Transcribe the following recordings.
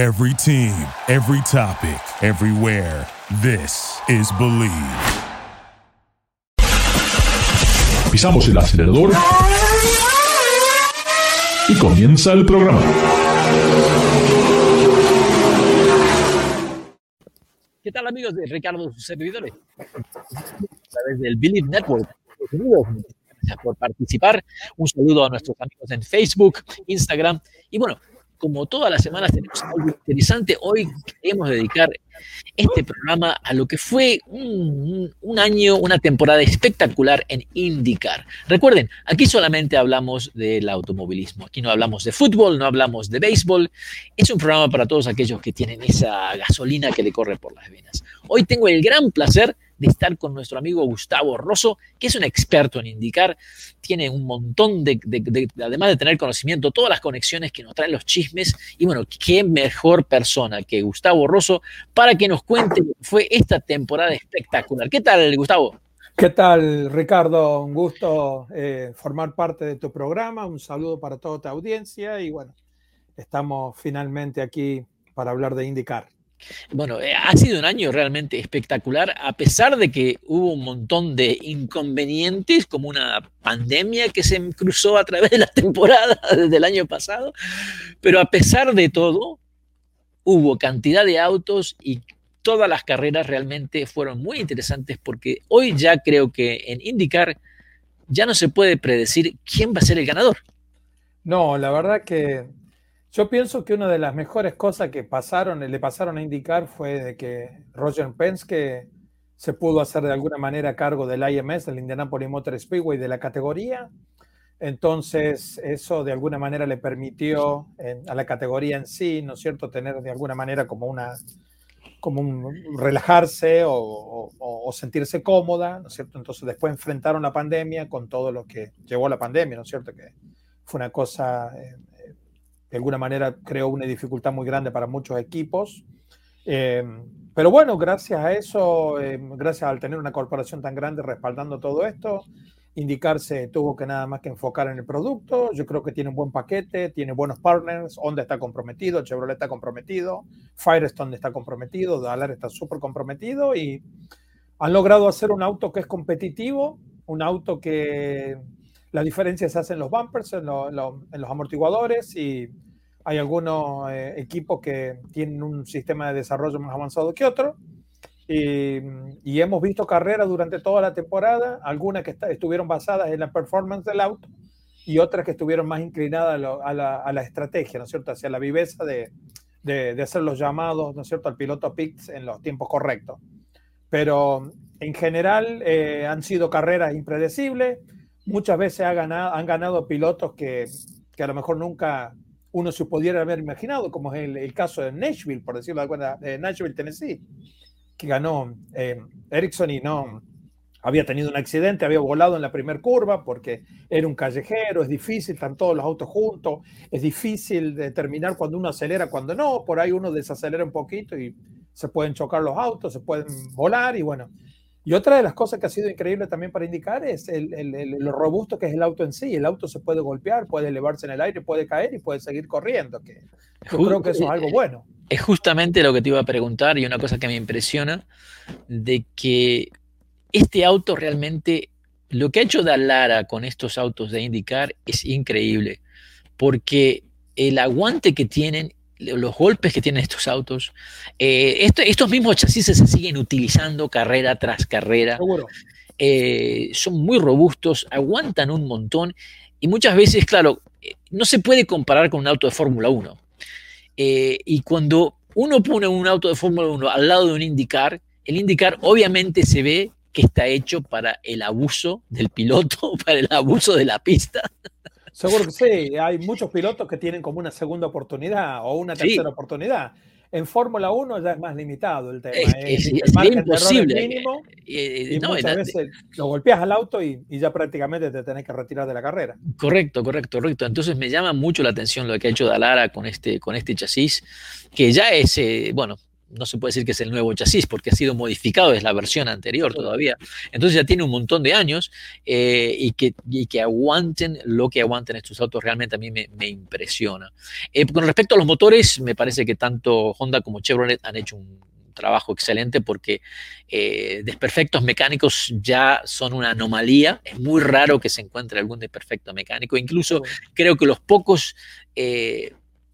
Every team, every topic, everywhere. This is Believe. Pisamos el acelerador y comienza el programa. ¿Qué tal amigos de Ricardo, sus servidores? A través del Believe Network. Gracias por participar. Un saludo a nuestros amigos en Facebook, Instagram. Y bueno, como todas las semanas tenemos algo interesante, hoy queremos dedicar este programa a lo que fue un, año, una temporada espectacular en IndyCar. Recuerden, aquí solamente hablamos del automovilismo, aquí no hablamos de fútbol, no hablamos de béisbol, es un programa para todos aquellos que tienen esa gasolina que le corre por las venas. Hoy tengo el gran placer estar con nuestro amigo Gustavo Rosso, que es un experto en indicar, tiene un montón de, de, de, además de tener conocimiento, todas las conexiones que nos traen los chismes, y bueno, qué mejor persona que Gustavo Rosso para que nos cuente fue esta temporada espectacular. ¿Qué tal, Gustavo? ¿Qué tal, Ricardo? Un gusto eh, formar parte de tu programa, un saludo para toda tu audiencia y bueno, estamos finalmente aquí para hablar de indicar. Bueno, eh, ha sido un año realmente espectacular, a pesar de que hubo un montón de inconvenientes, como una pandemia que se cruzó a través de la temporada desde el año pasado, pero a pesar de todo, hubo cantidad de autos y todas las carreras realmente fueron muy interesantes porque hoy ya creo que en IndyCar ya no se puede predecir quién va a ser el ganador. No, la verdad que yo pienso que una de las mejores cosas que pasaron, le pasaron a indicar fue de que Roger Penske se pudo hacer de alguna manera cargo del IMS, del Indianapolis Motor Speedway, de la categoría. Entonces, eso de alguna manera le permitió a la categoría en sí, ¿no es cierto?, tener de alguna manera como una, como un relajarse o, o, o, sentirse cómoda, ¿no es cierto? Entonces, después enfrentaron la pandemia con todo lo que llevó la pandemia, ¿no es cierto? Que fue una cosa eh, de alguna manera creó una dificultad muy grande para muchos equipos. Eh, pero bueno, gracias a eso, eh, gracias al tener una corporación tan grande respaldando todo esto, indicarse tuvo que nada más que enfocar en el producto. Yo creo que tiene un buen paquete, tiene buenos partners. Honda está comprometido, Chevrolet está comprometido, Firestone está comprometido, Dallar está súper comprometido y han logrado hacer un auto que es competitivo, un auto que la diferencia se hace en los bumpers, en, lo, en, lo, en los amortiguadores y hay algunos eh, equipos que tienen un sistema de desarrollo más avanzado que otro. Y, y hemos visto carreras durante toda la temporada, algunas que está, estuvieron basadas en la performance del auto y otras que estuvieron más inclinadas a, lo, a, la, a la, estrategia, ¿no es cierto? Hacia la viveza de, de, de, hacer los llamados, ¿no es cierto?, al piloto pits en los tiempos correctos. Pero en general eh, han sido carreras impredecibles muchas veces ha ganado, han ganado pilotos que, que, a lo mejor nunca uno se pudiera haber imaginado, como es el, caso de Nashville, por decirlo de alguna Nashville, Tennessee, que ganó eh, Ericsson y no había tenido un accidente, había volado en la primera curva porque era un callejero, es difícil, están todos los autos juntos, es difícil determinar cuando uno acelera, cuando no, por ahí uno desacelera un poquito y se pueden chocar los autos, se pueden volar y bueno, y otra de las cosas que ha sido increíble también para indicar es el, el, el, lo robusto que es el auto en sí. El auto se puede golpear, puede elevarse en el aire, puede caer y puede seguir corriendo. Que yo Just, creo que eso es algo bueno. Es justamente lo que te iba a preguntar y una cosa que me impresiona de que este auto realmente, lo que ha hecho Dallara con estos autos de indicar es increíble, porque el aguante que tienen los golpes que tienen estos autos. Eh, esto, estos mismos chasis se siguen utilizando carrera tras carrera. Eh, son muy robustos, aguantan un montón y muchas veces, claro, eh, no se puede comparar con un auto de Fórmula 1. Eh, y cuando uno pone un auto de Fórmula 1 al lado de un IndyCar, el IndyCar obviamente se ve que está hecho para el abuso del piloto, para el abuso de la pista. Seguro que sí, hay muchos pilotos que tienen como una segunda oportunidad o una tercera sí. oportunidad. En Fórmula 1 ya es más limitado el tema. Es, ¿eh? es, es, imposible. Mínimo, eh, eh, y no, muchas veces lo golpeas al auto y, y, ya prácticamente te tenés que retirar de la carrera. Correcto, correcto, correcto. Entonces me llama mucho la atención lo que ha hecho Dalara con este, con este chasis, que ya es, eh, bueno, no se puede decir que es el nuevo chasis porque ha sido modificado, es la versión anterior todavía. Entonces ya tiene un montón de años eh, y, que, que aguanten lo que aguanten estos autos realmente a mí me, impresiona. Eh, con respecto a los motores, me parece que tanto Honda como Chevrolet han hecho un trabajo excelente porque eh, desperfectos mecánicos ya son una anomalía. Es muy raro que se encuentre algún desperfecto mecánico. Incluso creo que los pocos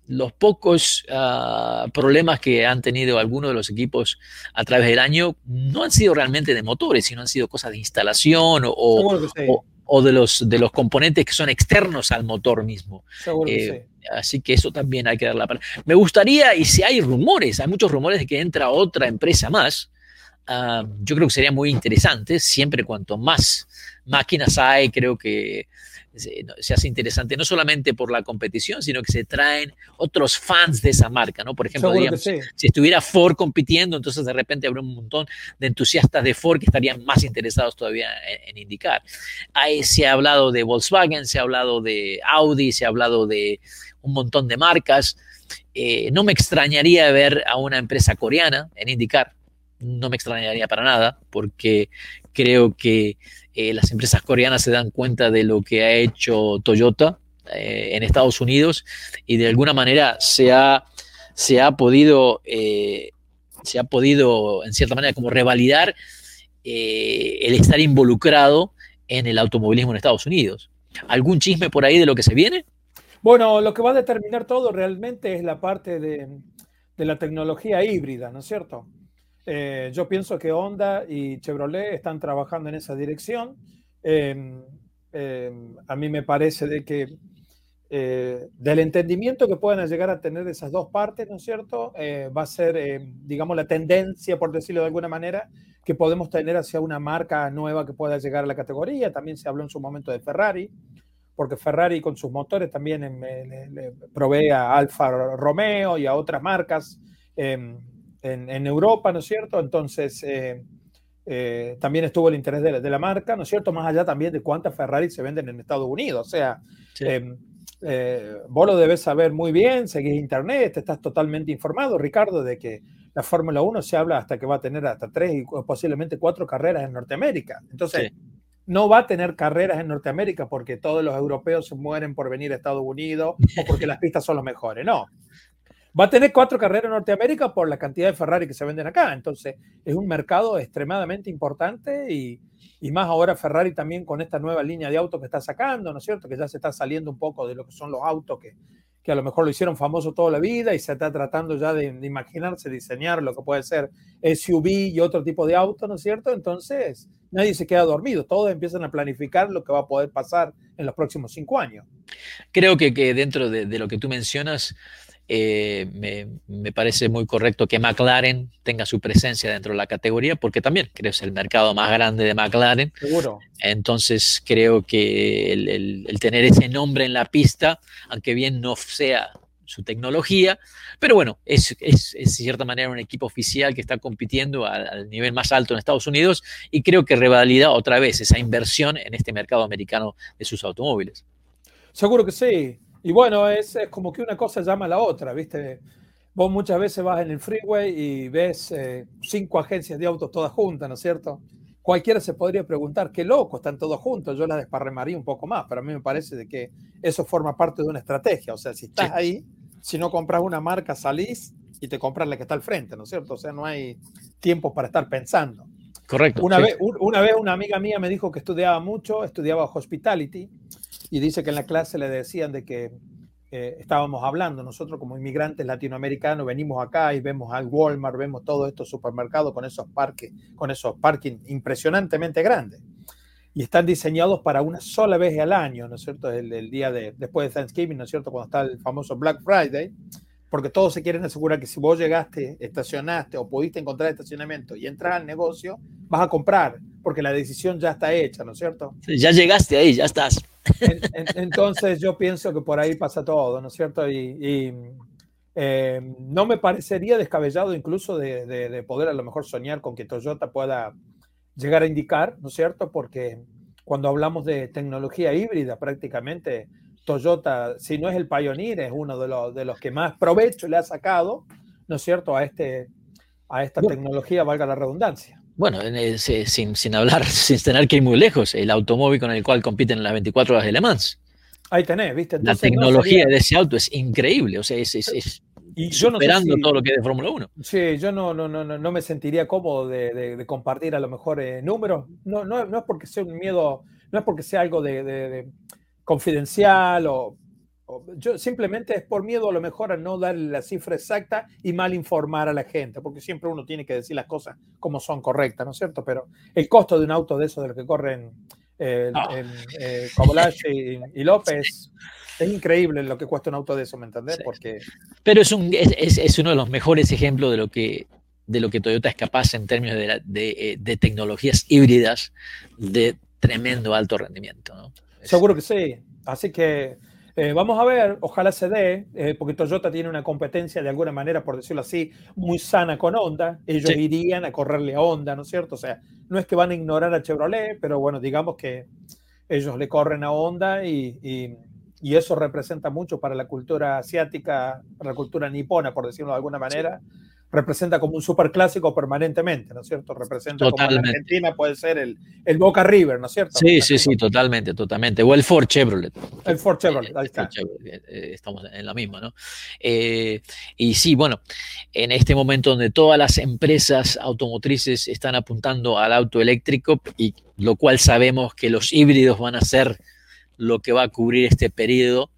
los pocos ah, problemas que han tenido algunos de los equipos a través del año no han sido realmente de motores, sino han sido cosas de instalación o, de, los, de los componentes que son externos al motor mismo. Eh, así que eso también hay que dar la palabra. Me gustaría, y si hay rumores, hay muchos rumores de que entra otra empresa más, ah, yo creo que sería muy interesante, siempre cuanto más máquinas hay, creo que se, hace interesante, no solamente por la competición, sino que se traen otros fans de esa marca, ¿no? Por ejemplo, si estuviera Ford compitiendo, entonces de repente habría un montón de entusiastas de Ford que estarían más interesados todavía en, indicar. Ahí se ha hablado de Volkswagen, se ha hablado de Audi, se ha hablado de un montón de marcas. Eh, no me extrañaría ver a una empresa coreana en indicar, no me extrañaría para nada, porque creo que eh, las empresas coreanas se dan cuenta de lo que ha hecho Toyota eh, en Estados Unidos y de alguna manera se ha, se ha podido, eh, se ha podido en cierta manera como revalidar el estar involucrado en el automovilismo en Estados Unidos. ¿Algún chisme por ahí de lo que se viene? Bueno, lo que va a determinar todo realmente es la parte de, de la tecnología híbrida, ¿no es cierto? Eh, yo pienso que Honda y Chevrolet están trabajando en esa dirección. Em, em, a mí me parece de que eh, del entendimiento que puedan llegar a tener esas dos partes, ¿no es cierto? Eh, va a ser, em, digamos, la tendencia, por decirlo de alguna manera, que podemos tener hacia una marca nueva que pueda llegar a la categoría. También se habló en su momento de Ferrari, porque Ferrari con sus motores también le, provee a Alfa Romeo y a otras marcas en, Europa, ¿no es cierto? Entonces, eh, eh, también estuvo el interés de la, marca, ¿no es cierto? Más allá también de cuántas Ferrari se venden en Estados Unidos. O sea, eh, vos lo debes saber muy bien, seguís internet, estás totalmente informado, Ricardo, de que la Fórmula 1 se habla hasta que va a tener hasta tres y posiblemente cuatro carreras en Norteamérica. Entonces, no va a tener carreras en Norteamérica porque todos los europeos se mueren por venir a Estados Unidos o porque las pistas son las mejores. No, Va a tener cuatro carreras en Norteamérica por la cantidad de Ferrari que se venden acá. Entonces, es un mercado extremadamente importante y, más ahora Ferrari también con esta nueva línea de autos que está sacando, ¿no es cierto? Que ya se está saliendo un poco de lo que son los autos que, que a lo mejor lo hicieron famoso toda la vida y se está tratando ya de, de, imaginarse, diseñar lo que puede ser SUV y otro tipo de auto, ¿no es cierto? Entonces, nadie se queda dormido, todos empiezan a planificar lo que va a poder pasar en los próximos cinco años. Creo que, que dentro de, de, lo que tú mencionas, eh, me, parece muy correcto que McLaren tenga su presencia dentro de la categoría, porque también creo que es el mercado más grande de McLaren. Seguro. Entonces creo que el, tener ese nombre en la pista, aunque bien no sea su tecnología, pero bueno, es, es, de cierta manera un equipo oficial que está compitiendo al, al, nivel más alto en Estados Unidos y creo que revalida otra vez esa inversión en este mercado americano de sus automóviles. Seguro que sí. Y bueno, es, como que una cosa llama a la otra, ¿viste? Vos muchas veces vas en el freeway y ves eh, cinco agencias de autos todas juntas, ¿no es cierto? Cualquiera se podría preguntar, qué loco, están todos juntos, yo las desparremaría un poco más, pero a mí me parece de que eso forma parte de una estrategia, o sea, si estás ahí, si no compras una marca, salís y te compras la que está al frente, ¿no es cierto? O sea, no hay tiempo para estar pensando. Correcto. Una, vez, una vez una amiga mía me dijo que estudiaba mucho, estudiaba hospitality, y dice que en la clase le decían de que eh, estábamos hablando, nosotros como inmigrantes latinoamericanos venimos acá y vemos al Walmart, vemos todos estos supermercados con esos parques, con esos parking impresionantemente grandes. Y están diseñados para una sola vez al año, ¿no es cierto? El, el día de, después de Thanksgiving, ¿no es cierto? Cuando está el famoso Black Friday, porque todos se quieren asegurar que si vos llegaste, estacionaste o pudiste encontrar estacionamiento y entras al negocio, vas a comprar, porque la decisión ya está hecha, ¿no es cierto? ya llegaste ahí, ya estás. Entonces yo pienso que por ahí pasa todo, ¿no es cierto? Y, eh, no me parecería descabellado incluso de, de, poder a lo mejor soñar con que Toyota pueda llegar a indicar, ¿no es cierto? Porque cuando hablamos de tecnología híbrida prácticamente Toyota, si no es el Pioneer, es uno de los, de los que más provecho le ha sacado, ¿no es cierto?, a este, a esta tecnología, valga la redundancia. Bueno, sin, sin hablar, sin tener que ir muy lejos, el automóvil con el cual compiten en las 24 horas de Le Mans. Ahí tenés, ¿viste? la tecnología de ese auto es increíble, o sea, es, es, y yo superando todo lo que es de Fórmula 1. Sí, yo no, no, no, no me sentiría cómodo de, compartir a lo mejor eh, números. No, no, no es porque sea un miedo, no es porque sea algo de, confidencial o, yo simplemente es por miedo a lo mejor a no dar la cifra exacta y mal informar a la gente, porque siempre uno tiene que decir las cosas como son correctas, ¿no es cierto? Pero el costo de un auto de esos de los que corren eh, eh, y, López es increíble lo que cuesta un auto de eso, ¿me entendés? Porque... Pero es, un, es, es, uno de los mejores ejemplos de lo que de lo que Toyota es capaz en términos de, de, eh, de tecnologías híbridas de tremendo alto rendimiento. ¿no? Seguro que sí. Así que eh, vamos a ver, ojalá se dé, eh, porque Toyota tiene una competencia de alguna manera, por decirlo así, muy sana con Honda. Ellos irían a correrle a Honda, ¿no es cierto? O sea, no es que van a ignorar a Chevrolet, pero bueno, digamos que ellos le corren a Honda y y eso representa mucho para la cultura asiática, para la cultura nipona, por decirlo de alguna manera. Representa como un superclásico permanentemente, ¿no es cierto? Representa como en Argentina puede ser el, el, Boca River, ¿no es cierto? Sí, sí, sí, totalmente, totalmente. O el Ford Chevrolet. El Ford Chevrolet, ahí está. Eh, eh, estamos en la misma, ¿no? Eh, y sí, bueno, en este momento donde todas las empresas automotrices están apuntando al auto eléctrico, y lo cual sabemos que los híbridos van a ser lo que va a cubrir este periodo,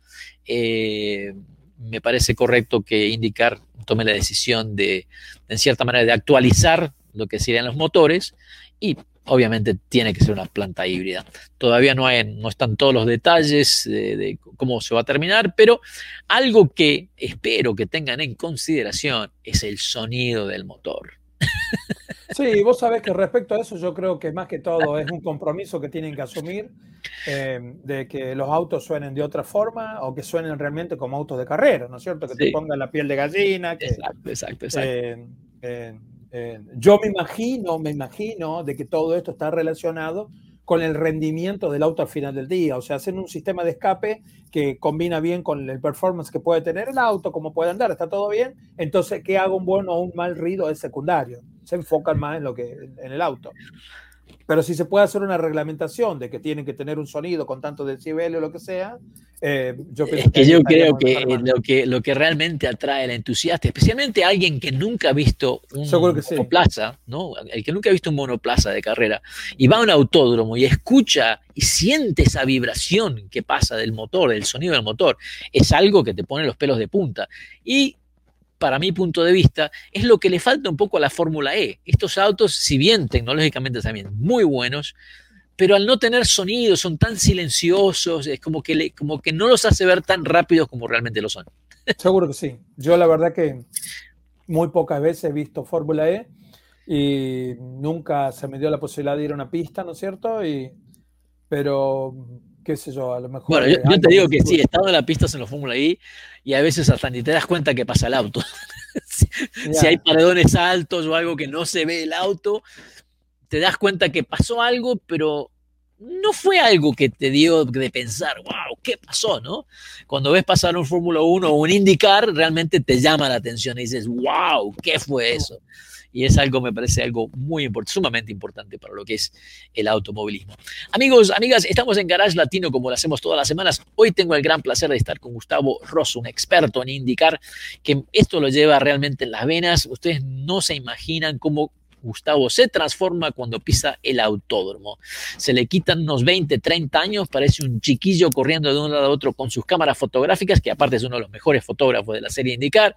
eh, me parece correcto que indicar tome la decisión de, en cierta manera, de actualizar lo que serían los motores y obviamente tiene que ser una planta híbrida. Todavía no, hay, no están todos los detalles de, de, cómo se va a terminar, pero algo que espero que tengan en consideración es el sonido del motor. Sí, vos sabés que respecto a eso yo creo que más que todo es un compromiso que tienen que asumir eh, de que los autos suenen de otra forma o que suenen realmente como autos de carrera, ¿no es cierto? Que te pongan la piel de gallina. exacto, exacto, exacto. Eh, eh, yo me imagino, me imagino de que todo esto está relacionado con el rendimiento del auto al final del día. O sea, hacen un sistema de escape que combina bien con el performance que puede tener el auto, como puede andar, está todo bien. Entonces, que haga un buen o un mal ruido es secundario. Se enfocan más en lo que en el auto. Pero si se puede hacer una reglamentación de que tienen que tener un sonido con tanto decibel o lo que sea, eh, yo pienso que, yo creo que lo, que lo que realmente atrae al entusiasta, especialmente a alguien que nunca ha visto un monoplaza, ¿no? el que nunca ha visto un monoplaza de carrera, y va a un autódromo y escucha y siente esa vibración que pasa del motor, del sonido del motor, es algo que te pone los pelos de punta. Y para mi punto de vista, es lo que le falta un poco a la Fórmula E. Estos autos, si bien tecnológicamente también muy buenos, pero al no tener sonido, son tan silenciosos, es como que, como que no los hace ver tan rápidos como realmente lo son. Seguro que sí. Yo la verdad que muy pocas veces he visto Fórmula E y nunca se me dio la posibilidad de ir a una pista, ¿no es cierto? Y, pero qué sé yo, a lo mejor. Bueno, yo, te digo que sí, he estado en la pista en la Fórmula I y a veces hasta ni te das cuenta que pasa el auto. si, hay paredones altos o algo que no se ve el auto, te das cuenta que pasó algo, pero no fue algo que te dio de pensar, wow, ¿qué pasó? ¿no? Cuando ves pasar un Fórmula 1 o un IndyCar, realmente te llama la atención y dices, wow, ¿qué fue eso? Y es algo, me parece algo muy importante, sumamente importante para lo que es el automovilismo. Amigos, amigas, estamos en Garage Latino como lo hacemos todas las semanas. Hoy tengo el gran placer de estar con Gustavo Rosso, un experto en indicar que esto lo lleva realmente en las venas. Ustedes no se imaginan cómo Gustavo se transforma cuando pisa el autódromo. Se le quitan unos 20, 30 años, parece un chiquillo corriendo de un lado a otro con sus cámaras fotográficas, que aparte es uno de los mejores fotógrafos de la serie Indicar,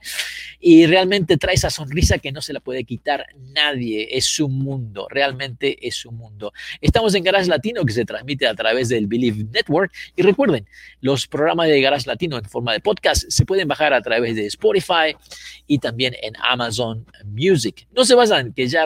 y realmente trae esa sonrisa que no se la puede quitar nadie. Es su mundo, realmente es su mundo. Estamos en Garage Latino, que se transmite a través del Believe Network, y recuerden, los programas de Garage Latino en forma de podcast se pueden bajar a través de Spotify y también en Amazon Music. No se vayan, que ya